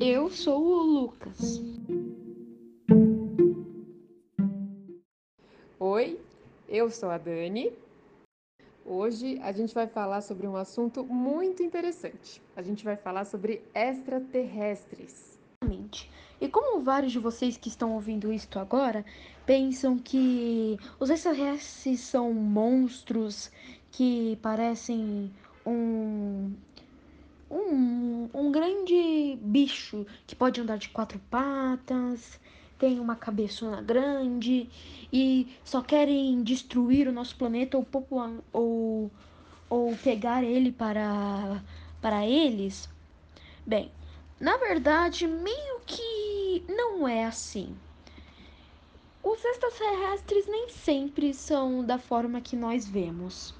Eu sou o Lucas. Oi, eu sou a Dani. Hoje a gente vai falar sobre um assunto muito interessante. A gente vai falar sobre extraterrestres. E como vários de vocês que estão ouvindo isto agora pensam que os extraterrestres são monstros que parecem um, um, um grande bicho que pode andar de quatro patas, tem uma cabeçona grande e só querem destruir o nosso planeta ou, popular, ou, ou pegar ele para, para eles. Bem, na verdade, meio que não é assim. Os extraterrestres nem sempre são da forma que nós vemos.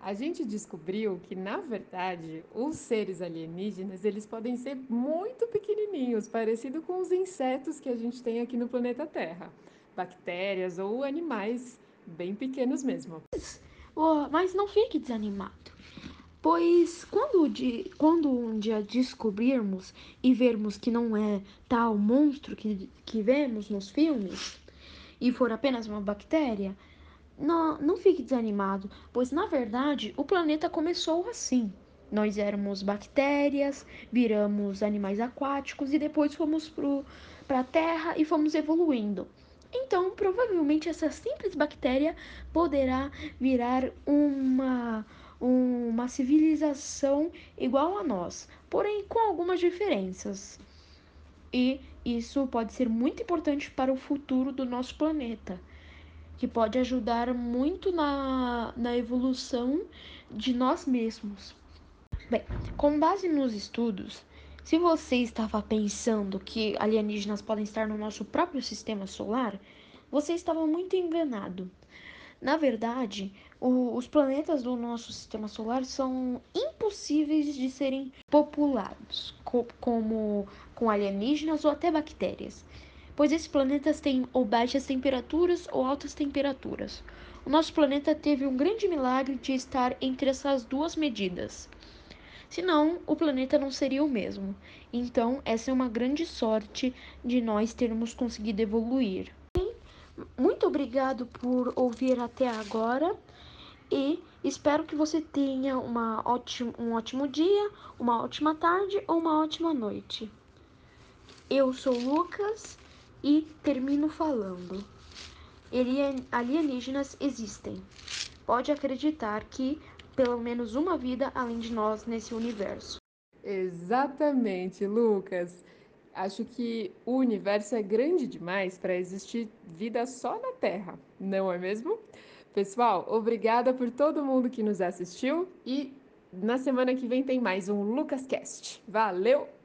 A gente descobriu que, na verdade, os seres alienígenas, eles podem ser muito pequenininhos, parecido com os insetos que a gente tem aqui no planeta Terra. Bactérias ou animais bem pequenos mesmo. Mas não fique desanimado. Pois quando, quando um dia descobrirmos e vermos que não é tal monstro que, que vemos nos filmes, e for apenas uma bactéria, não, não fique desanimado, pois na verdade o planeta começou assim. Nós éramos bactérias, viramos animais aquáticos e depois fomos para a Terra e fomos evoluindo. Então, provavelmente essa simples bactéria poderá virar uma uma civilização igual a nós, porém com algumas diferenças. E isso pode ser muito importante para o futuro do nosso planeta que pode ajudar muito na, na evolução de nós mesmos. Bem, com base nos estudos, se você estava pensando que alienígenas podem estar no nosso próprio sistema solar, você estava muito enganado. Na verdade, o, os planetas do nosso sistema solar são impossíveis de serem populados, co como com alienígenas ou até bactérias pois esses planetas têm ou baixas temperaturas ou altas temperaturas. O nosso planeta teve um grande milagre de estar entre essas duas medidas. Senão, o planeta não seria o mesmo. Então, essa é uma grande sorte de nós termos conseguido evoluir. Muito obrigado por ouvir até agora e espero que você tenha uma ótimo, um ótimo dia, uma ótima tarde ou uma ótima noite. Eu sou Lucas e termino falando: alienígenas existem. Pode acreditar que pelo menos uma vida além de nós nesse universo. Exatamente, Lucas. Acho que o universo é grande demais para existir vida só na Terra, não é mesmo? Pessoal, obrigada por todo mundo que nos assistiu e na semana que vem tem mais um LucasCast. Valeu!